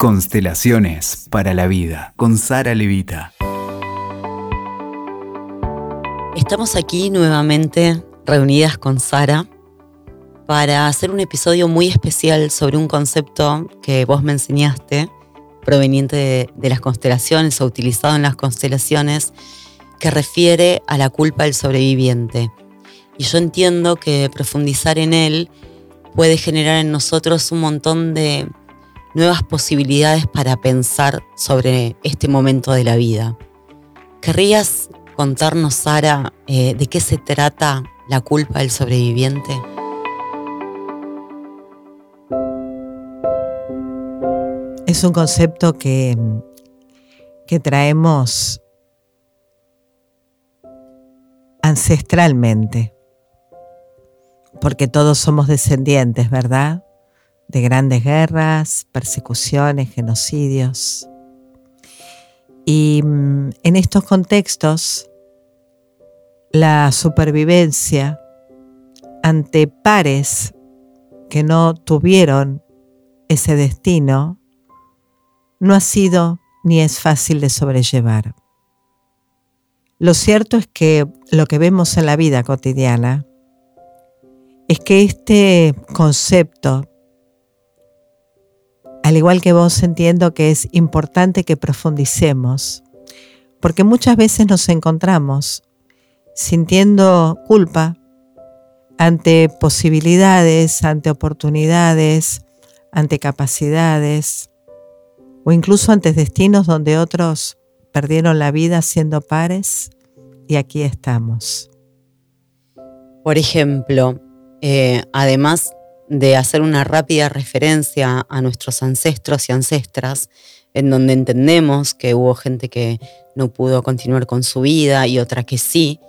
Constelaciones para la vida con Sara Levita. Estamos aquí nuevamente reunidas con Sara para hacer un episodio muy especial sobre un concepto que vos me enseñaste, proveniente de, las constelaciones o utilizado en las constelaciones, que refiere a la culpa del sobreviviente. Y yo entiendo que profundizar en él puede generar en nosotros un montón de nuevas posibilidades para pensar sobre este momento de la vida. ¿Querrías contarnos, Sara, eh, de qué se trata la culpa del sobreviviente? Es un concepto que, que traemos ancestralmente, porque todos somos descendientes, ¿verdad? De grandes guerras, persecuciones, genocidios. Y mm, en estos contextos, la supervivencia ante pares que no tuvieron ese destino no ha sido ni es fácil de sobrellevar. Lo cierto es que lo que vemos en la vida cotidiana es que este concepto al igual que vos entiendo que es importante que profundicemos, porque muchas veces nos encontramos sintiendo culpa ante posibilidades, ante oportunidades, ante capacidades o incluso ante destinos donde otros perdieron la vida siendo pares y aquí estamos. Por ejemplo, eh, además de hacer una rápida referencia a nuestros ancestros y ancestras, en donde entendemos que hubo gente que no pudo continuar con su vida y otra que sí,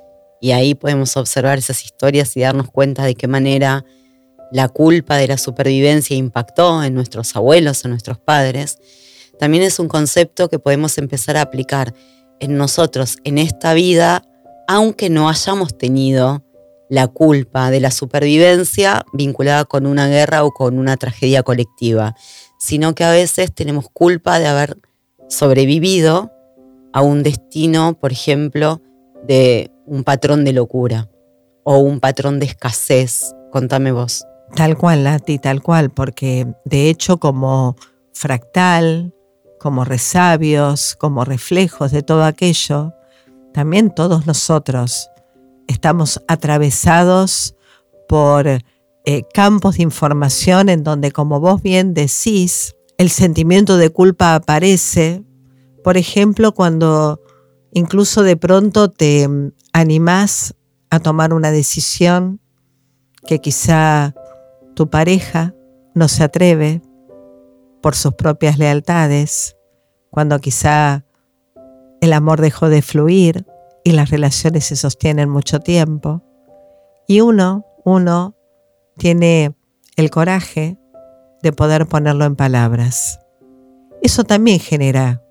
y ahí podemos observar esas historias y darnos cuenta de qué manera la culpa de la supervivencia impactó en nuestros abuelos, en nuestros padres, también es un concepto que podemos empezar a aplicar en nosotros en esta vida, aunque no hayamos tenido la culpa de la supervivencia vinculada con una guerra o con una tragedia colectiva, sino que a veces tenemos culpa de haber sobrevivido a un destino, por ejemplo, de un patrón de locura o un patrón de escasez. Contame vos. Tal cual, Lati, tal cual, porque de hecho como fractal, como resabios, como reflejos de todo aquello, también todos nosotros estamos atravesados por eh, campos de información en donde, como vos bien decís, el sentimiento de culpa aparece, por ejemplo, cuando incluso de pronto te mm, animás a tomar una decisión que quizá tu pareja no se atreve por sus propias lealtades, cuando quizá el amor dejó de fluir, y las relaciones se sostienen mucho tiempo. Y uno, uno tiene el coraje de poder ponerlo en palabras. Eso también genera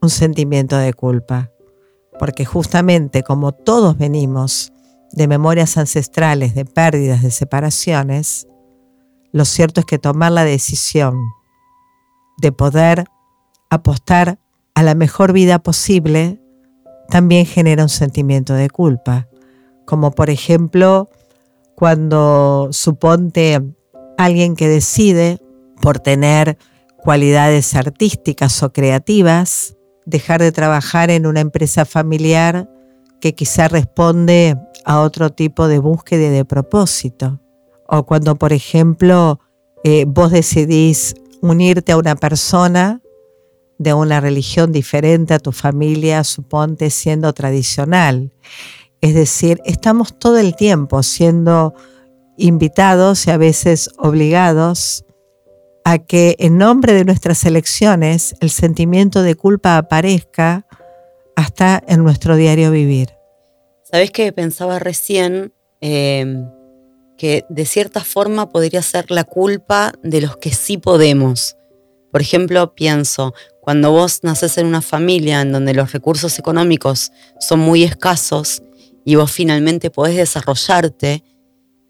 un sentimiento de culpa, porque justamente como todos venimos de memorias ancestrales, de pérdidas, de separaciones, lo cierto es que tomar la decisión de poder apostar a la mejor vida posible también genera un sentimiento de culpa, como por ejemplo cuando suponte alguien que decide por tener cualidades artísticas o creativas, dejar de trabajar en una empresa familiar que quizá responde a otro tipo de búsqueda de propósito. O cuando, por ejemplo, eh, vos decidís unirte a una persona de una religión diferente a tu familia, suponte siendo tradicional. Es decir, estamos todo el tiempo siendo invitados y a veces obligados a que en nombre de nuestras elecciones el sentimiento de culpa aparezca hasta en nuestro diario vivir. ¿Sabes que pensaba recién em, que de cierta forma podría ser la culpa de los que sí podemos? Por ejemplo, pienso, cuando vos naces en una familia en donde los recursos económicos son muy escasos y vos finalmente podés desarrollarte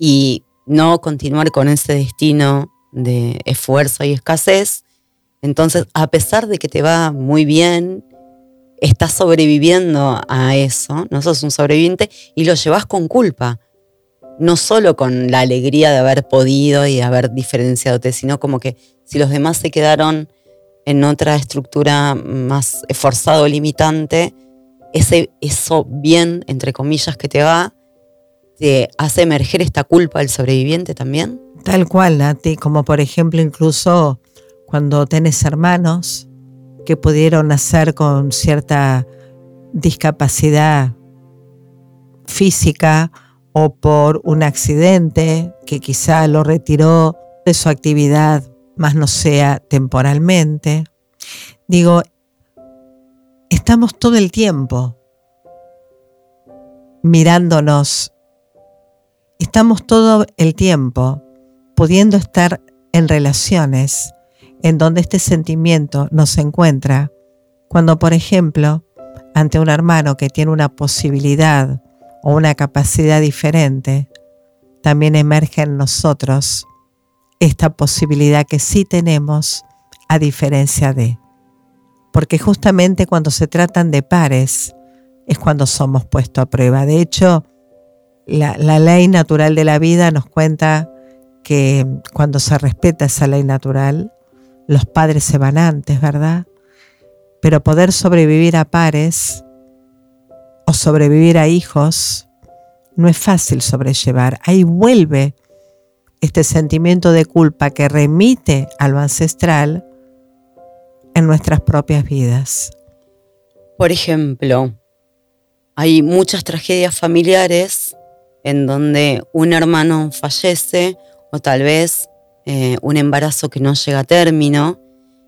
y no continuar con ese destino de esfuerzo y escasez, Entonces, a pesar de que te va muy bien, estás sobreviviendo a eso, no sos un sobreviviente y lo llevas con culpa. No solo con la alegría de haber podido y de haber diferenciado, sino como que si los demás se quedaron en otra estructura más esforzado limitante, ese, eso bien, entre comillas, que te va, te hace emerger esta culpa del sobreviviente también. Tal cual, Nati, como por ejemplo incluso cuando tenés hermanos que pudieron nacer con cierta discapacidad física o por un accidente que quizá lo retiró de su actividad, más no sea temporalmente. Digo, estamos todo el tiempo mirándonos, estamos todo el tiempo pudiendo estar en relaciones en donde este sentimiento nos encuentra cuando, por ejemplo, ante un hermano que tiene una posibilidad o una capacidad diferente, también emerge en nosotros esta posibilidad que sí tenemos a diferencia de. Porque justamente cuando se tratan de pares es cuando somos puestos a prueba. De hecho, la, la ley natural de la vida nos cuenta que cuando se respeta esa ley natural, los padres se van antes, ¿verdad? Pero poder sobrevivir a pares o sobrevivir a hijos no es fácil sobrellevar. Ahí vuelve este sentimiento de culpa que remite a lo ancestral en nuestras propias vidas. Por ejemplo, hay muchas tragedias familiares en donde un hermano fallece o tal vez eh, un embarazo que no llega a término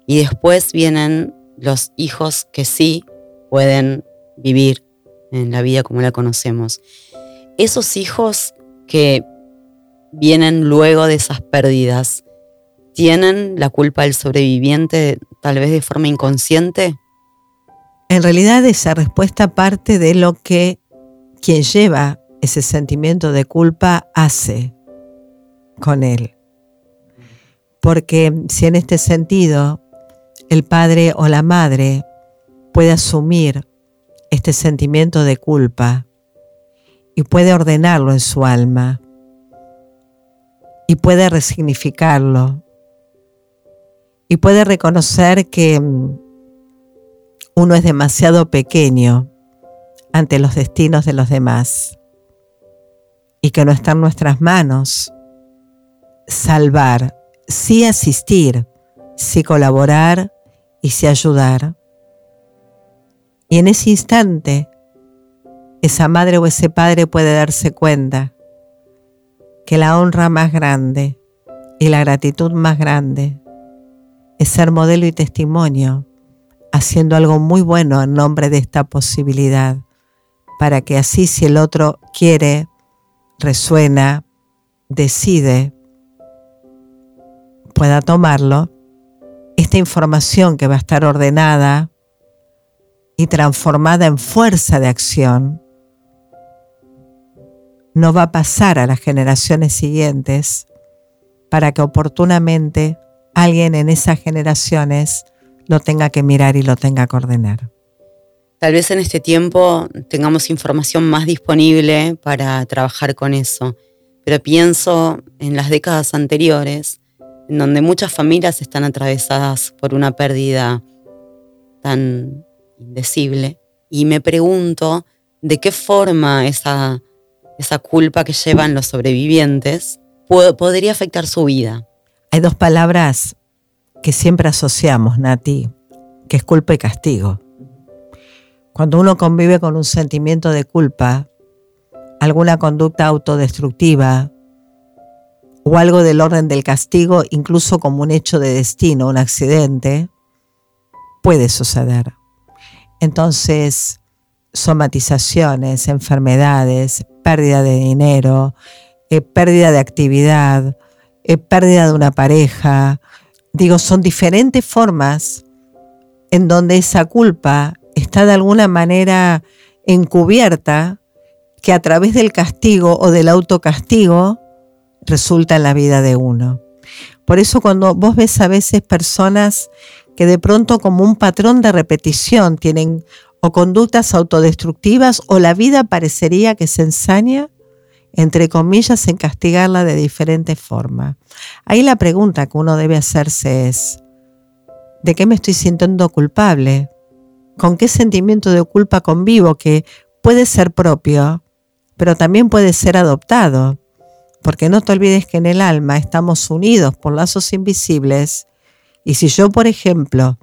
y después vienen los hijos que sí pueden vivir en la vida como la conocemos. Esos hijos que vienen luego de esas pérdidas, ¿tienen la culpa del sobreviviente tal vez de forma inconsciente? En realidad esa respuesta parte de lo que quien lleva ese sentimiento de culpa hace con él. Porque si en este sentido el padre o la madre puede asumir este sentimiento de culpa y puede ordenarlo en su alma y puede resignificarlo y puede reconocer que mm, uno es demasiado pequeño ante los destinos de los demás y que no está en nuestras manos salvar sí asistir, sí colaborar y sí ayudar. Y en ese instante, esa madre o ese padre puede darse cuenta que la honra más grande y la gratitud más grande es ser modelo y testimonio, haciendo algo muy bueno en nombre de esta posibilidad, para que así si el otro quiere, resuena, decide, pueda tomarlo, esta información que va a estar ordenada y transformada en fuerza de acción, no va a pasar a las generaciones siguientes para que oportunamente alguien en esas generaciones lo tenga que mirar y lo tenga que ordenar. Tal vez en este tiempo tengamos información más disponible para trabajar con eso, pero pienso en las décadas anteriores en donde muchas familias están atravesadas por una pérdida tan indecible. Y me pregunto de qué forma esa, esa culpa que llevan los sobrevivientes podría afectar su vida. Hay dos palabras que siempre asociamos, Nati, que es culpa y castigo. Cuando uno convive con un sentimiento de culpa, alguna conducta autodestructiva, o algo del orden del castigo, incluso como un hecho de destino, un accidente, puede suceder. Entonces, somatizaciones, enfermedades, pérdida de dinero, eh, pérdida de actividad, eh, pérdida de una pareja, digo, son diferentes formas en donde esa culpa está de alguna manera encubierta que a través del castigo o del autocastigo resulta en la vida de uno. Por eso cuando vos ves a veces personas que de pronto como un patrón de repetición tienen o conductas autodestructivas o la vida parecería que se ensaña, entre comillas, en castigarla de diferente forma. Ahí la pregunta que uno debe hacerse es, ¿de qué me estoy sintiendo culpable? ¿Con qué sentimiento de culpa convivo que puede ser propio, pero también puede ser adoptado? Porque no te olvides que en el alma estamos unidos por lazos invisibles y si yo, por ejemplo,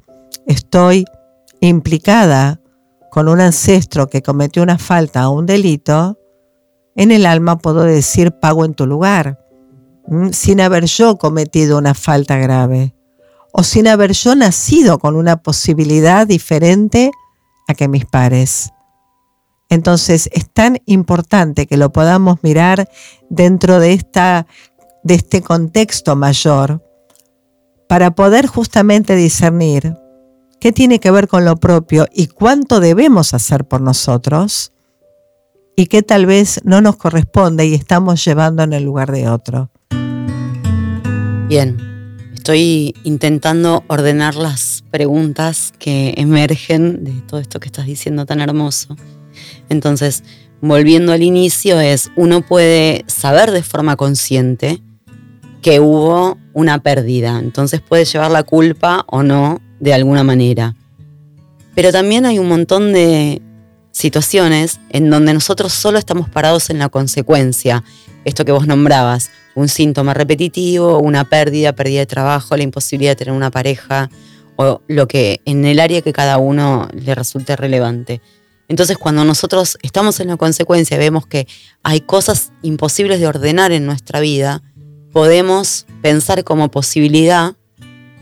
estoy implicada con un ancestro que cometió una falta o un delito, en el alma puedo decir pago en tu lugar, sin haber yo cometido una falta grave o sin haber yo nacido con una posibilidad diferente a que mis pares. Entonces es tan importante que lo podamos mirar dentro de, esta, de este contexto mayor para poder justamente discernir qué tiene que ver con lo propio y cuánto debemos hacer por nosotros y qué tal vez no nos corresponde y estamos llevando en el lugar de otro. Bien, estoy intentando ordenar las preguntas que emergen de todo esto que estás diciendo tan hermoso. Entonces, volviendo al inicio, es uno puede saber de forma consciente que hubo una pérdida, entonces puede llevar la culpa o no de alguna manera. Pero también hay un montón de situaciones en donde nosotros solo estamos parados en la consecuencia, esto que vos nombrabas, un síntoma repetitivo, una pérdida, pérdida de trabajo, la imposibilidad de tener una pareja o lo que en el área que cada uno le resulte relevante. Entonces cuando nosotros estamos en la consecuencia, vemos que hay cosas imposibles de ordenar en nuestra vida, podemos pensar como posibilidad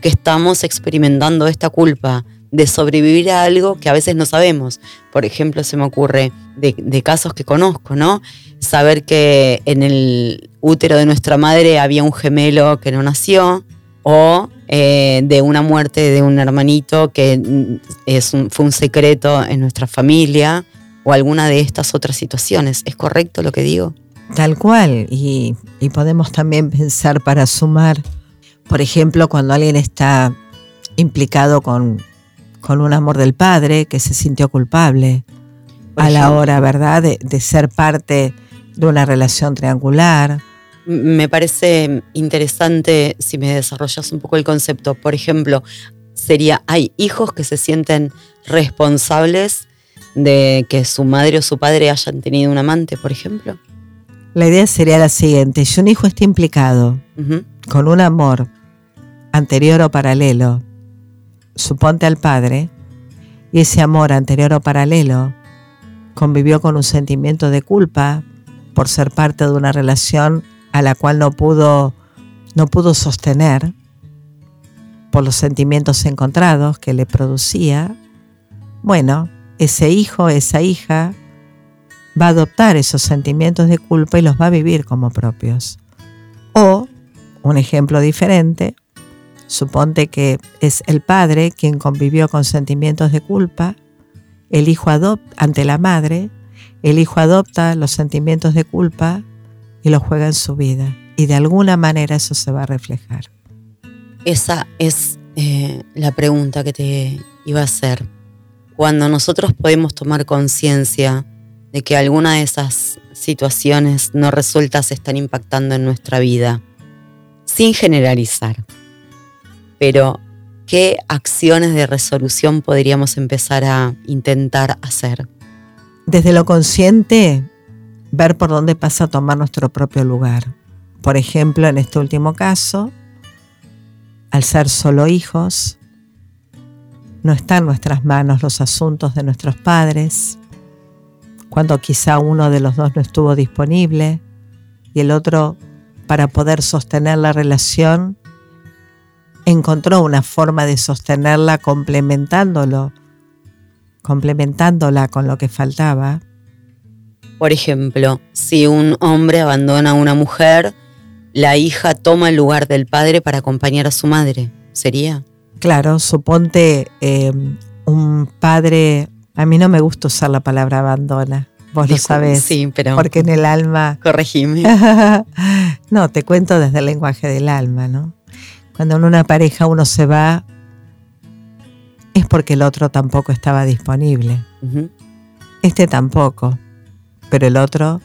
que estamos experimentando esta culpa de sobrevivir a algo que a veces no sabemos. Por ejemplo, se me ocurre de, casos que conozco, ¿no? Saber que en el útero de nuestra madre había un gemelo que no nació, o eh, de una muerte de un hermanito que mm, es fue un secreto en nuestra familia o alguna de estas otras situaciones. ¿Es correcto lo que digo? Tal cual, y, podemos también pensar para sumar, por ejemplo, cuando alguien está implicado con, un amor del padre que se sintió culpable a la hora, ¿verdad?, de ser parte de una relación triangular me parece interesante si me desarrollas un poco el concepto. Por ejemplo, sería, hay hijos que se sienten responsables de que su madre o su padre hayan tenido un amante, por ejemplo. La idea sería la siguiente, si un hijo está implicado con un amor anterior o paralelo, suponte al padre, y ese amor anterior o paralelo convivió con un sentimiento de culpa por ser parte de una relación a la cual no pudo, no pudo sostener por los sentimientos encontrados que le producía, bueno, ese hijo, esa hija, va a adoptar esos sentimientos de culpa y los va a vivir como propios. O, un ejemplo diferente, suponte que es el padre quien convivió con sentimientos de culpa, el hijo adopta ante la madre, el hijo adopta los sentimientos de culpa y lo juega en su vida. Y de alguna manera eso se va a reflejar. Esa es eh, la pregunta que te iba a hacer. Cuando nosotros podemos tomar conciencia de que alguna de esas situaciones no resueltas están impactando en nuestra vida, sin generalizar, pero ¿qué acciones de resolución podríamos empezar a intentar hacer? Desde lo consciente, ver por dónde pasa a tomar nuestro propio lugar. Por ejemplo, en este último caso, al ser solo hijos, no están en nuestras manos los asuntos de nuestros padres, cuando quizá uno de los dos no estuvo disponible y el otro, para poder sostener la relación, encontró una forma de sostenerla complementándolo, complementándola con lo que faltaba por ejemplo, si un hombre abandona a una mujer, la hija toma el lugar del padre para acompañar a su madre. ¿Sería? Claro, suponte em, un padre, a mí no me gusta usar la palabra abandona, vos lo sabés. Sí, pero... Porque en el alma... Corregime. no, te cuento desde el lenguaje del alma, ¿no? Cuando en una pareja uno se va, es porque el otro tampoco estaba disponible. Este tampoco, pero el otro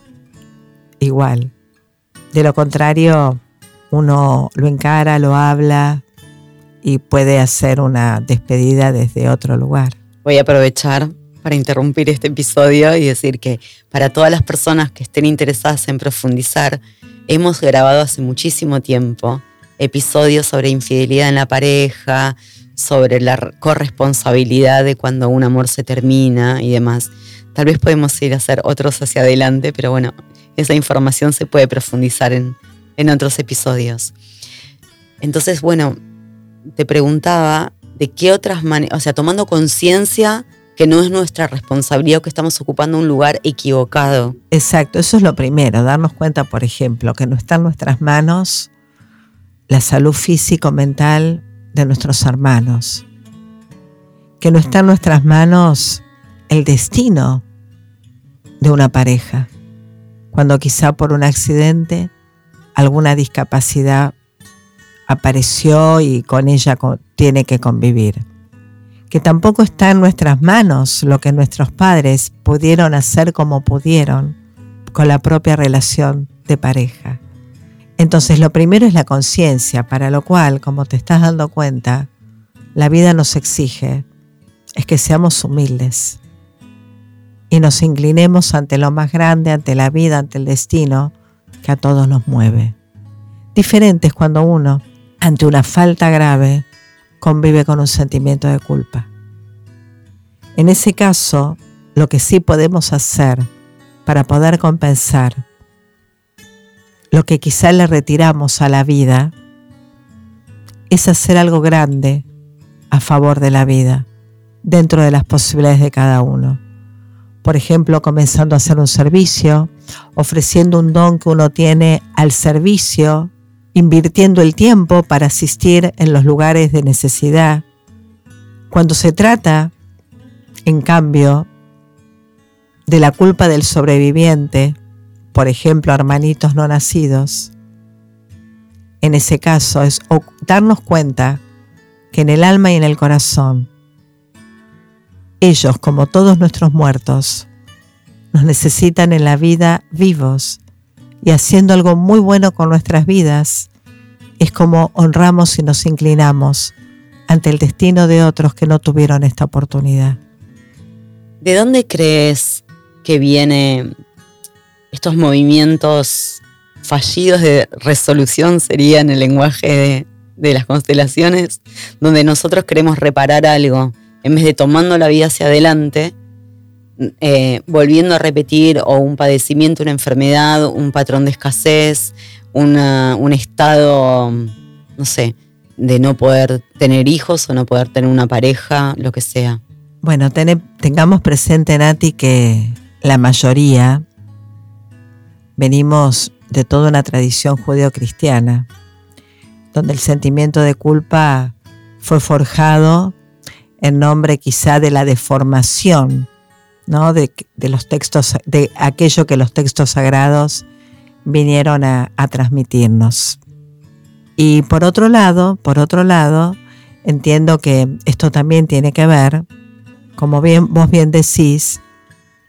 igual. De lo contrario, uno lo encara, lo habla y puede hacer una despedida desde otro lugar. Voy a aprovechar para interrumpir este episodio y decir que para todas las personas que estén interesadas en profundizar, hemos grabado hace muchísimo tiempo episodios sobre infidelidad en la pareja, sobre la corresponsabilidad de cuando un amor se termina y demás. Tal vez podemos ir a hacer otros hacia adelante, pero bueno, esa información se puede profundizar en, en otros episodios. Entonces, bueno, te preguntaba de qué otras maneras, o sea, tomando conciencia que no es nuestra responsabilidad o que estamos ocupando un lugar equivocado. Exacto, eso es lo primero, darnos cuenta, por ejemplo, que no está en nuestras manos la salud físico-mental de nuestros hermanos, que no está en nuestras manos el destino de una pareja, cuando quizá por un accidente alguna discapacidad apareció y con ella tiene que convivir. Que tampoco está en nuestras manos lo que nuestros padres pudieron hacer como pudieron con la propia relación de pareja. Entonces lo primero es la conciencia, para lo cual, como te estás dando cuenta, la vida nos exige es que seamos humildes y nos inclinemos ante lo más grande, ante la vida, ante el destino que a todos nos mueve. Diferente es cuando uno, ante una falta grave, convive con un sentimiento de culpa. En ese caso, lo que sí podemos hacer para poder compensar lo que quizá le retiramos a la vida es hacer algo grande a favor de la vida, dentro de las posibilidades de cada uno. Por ejemplo, comenzando a hacer un servicio, ofreciendo un don que uno tiene al servicio, invirtiendo el tiempo para asistir en los lugares de necesidad. Cuando se trata, en cambio, de la culpa del sobreviviente, por ejemplo, hermanitos no nacidos, en ese caso es darnos cuenta que en el alma y en el corazón, ellos, como todos nuestros muertos, nos necesitan en la vida vivos y haciendo algo muy bueno con nuestras vidas, es como honramos y nos inclinamos ante el destino de otros que no tuvieron esta oportunidad. ¿De dónde crees que vienen estos movimientos fallidos de resolución, sería en el lenguaje de, las constelaciones, donde nosotros queremos reparar algo, en vez de tomando la vida hacia adelante, eh, volviendo a repetir o un padecimiento, una enfermedad, un patrón de escasez, un estado, no sé, de no poder tener hijos o no poder tener una pareja, lo que sea. Bueno, tengamos presente, Nati, que la mayoría venimos de toda una tradición judeocristiana, donde el sentimiento de culpa fue forjado en nombre quizá de la deformación, ¿no? de, de los textos, de aquello que los textos sagrados vinieron a, transmitirnos. Y por otro lado, por otro lado, entiendo que esto también tiene que ver, como bien, vos bien decís,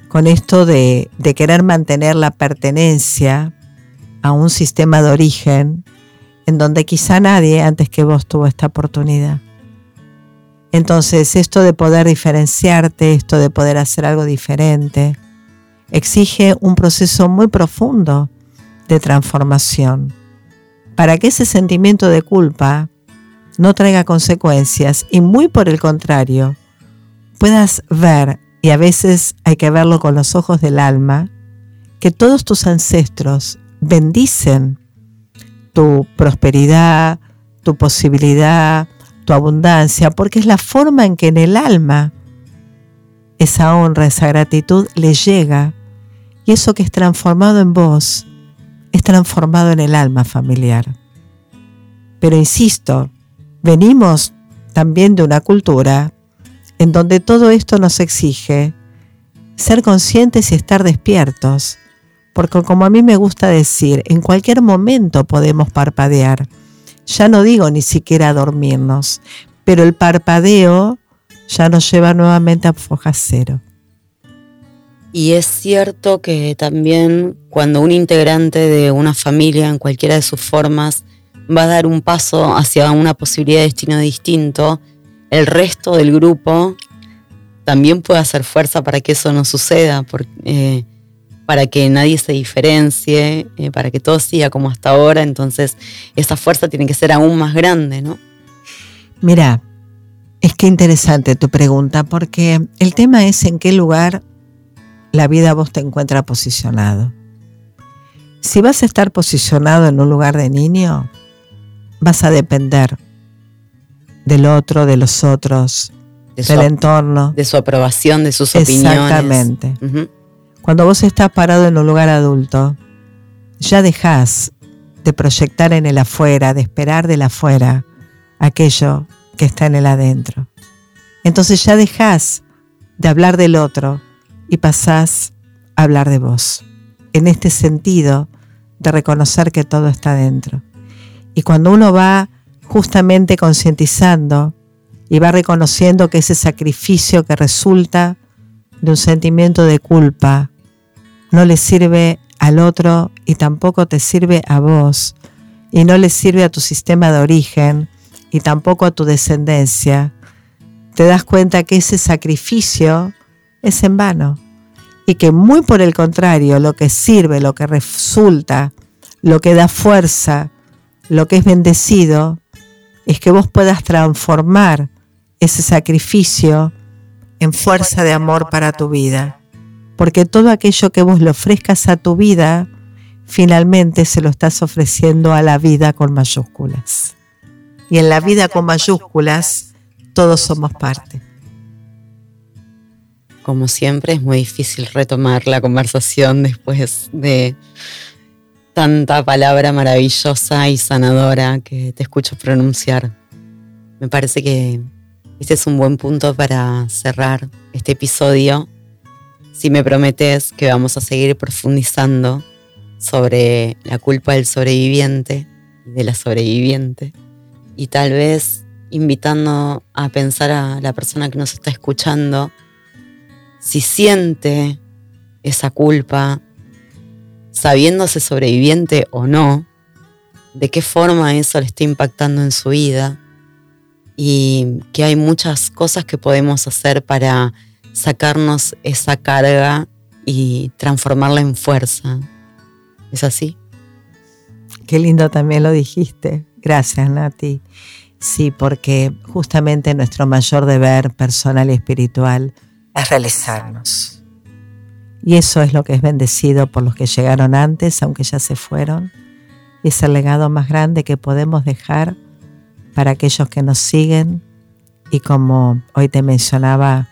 con esto de, de querer mantener la pertenencia a un sistema de origen en donde quizá nadie antes que vos tuvo esta oportunidad. Entonces, esto de poder diferenciarte, esto de poder hacer algo diferente, exige un proceso muy profundo de transformación. Para que ese sentimiento de culpa no traiga consecuencias y muy por el contrario, puedas ver, y a veces hay que verlo con los ojos del alma, que todos tus ancestros bendicen tu prosperidad, tu posibilidad, abundancia, porque es la forma en que en el alma esa honra, esa gratitud le llega y eso que es transformado en vos es transformado en el alma familiar. Pero insisto, venimos también de una cultura en donde todo esto nos exige ser conscientes y estar despiertos, porque como a mí me gusta decir, en cualquier momento podemos parpadear, ya no digo ni siquiera dormirnos, pero el parpadeo ya nos lleva nuevamente a foja cero. Y es cierto que también cuando un integrante de una familia, en cualquiera de sus formas, va a dar un paso hacia una posibilidad de destino distinto, el resto del grupo también puede hacer fuerza para que eso no suceda, eh, para que nadie se diferencie, eh, para que todo siga como hasta ahora. Entonces, esa fuerza tiene que ser aún más grande, ¿no? Mira, es que interesante tu pregunta, porque el tema es en qué lugar la vida vos te encuentra posicionado. Si vas a estar posicionado en un lugar de niño, vas a depender del otro, de los otros, del entorno. De su aprobación, de sus opiniones. Exactamente. Cuando vos estás parado en un lugar adulto, ya dejás de proyectar en el afuera, de esperar del afuera aquello que está en el adentro. Entonces ya dejás de hablar del otro y pasás a hablar de vos. En este sentido de reconocer que todo está dentro. Y cuando uno va justamente concientizando y va reconociendo que ese sacrificio que resulta de un sentimiento de culpa no le sirve al otro y tampoco te sirve a vos y no le sirve a tu sistema de origen y tampoco a tu descendencia, te das cuenta que ese sacrificio es en vano y que muy por el contrario, lo que sirve, lo que resulta, lo que da fuerza, lo que es bendecido, es que vos puedas transformar ese sacrificio en fuerza de amor para tu vida. Porque todo aquello que vos le ofrezcas a tu vida, finalmente se lo estás ofreciendo a la vida con mayúsculas. Y en la vida con mayúsculas, todos somos parte. Como siempre, es muy difícil retomar la conversación después de tanta palabra maravillosa y sanadora que te escucho pronunciar. Me parece que este es un buen punto para cerrar este episodio. Si me prometes que vamos a seguir profundizando sobre la culpa del sobreviviente y de la sobreviviente. Y tal vez invitando a pensar a la persona que nos está escuchando si siente esa culpa, sabiéndose sobreviviente o no, de qué forma eso le está impactando en su vida. Y que hay muchas cosas que podemos hacer para sacarnos esa carga y transformarla en fuerza. ¿Es así? Qué lindo también lo dijiste. Gracias, Nati. Sí, porque justamente nuestro mayor deber personal y espiritual es realizarnos. Y eso es lo que es bendecido por los que llegaron antes, aunque ya se fueron. Y es el legado más grande que podemos dejar para aquellos que nos siguen y como hoy te mencionaba,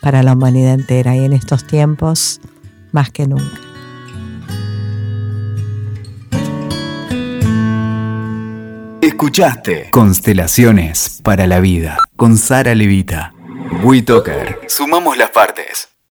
para la humanidad entera y en estos tiempos más que nunca. Escuchaste Constelaciones para la Vida con Sara Levita. WeToker. Sumamos las partes.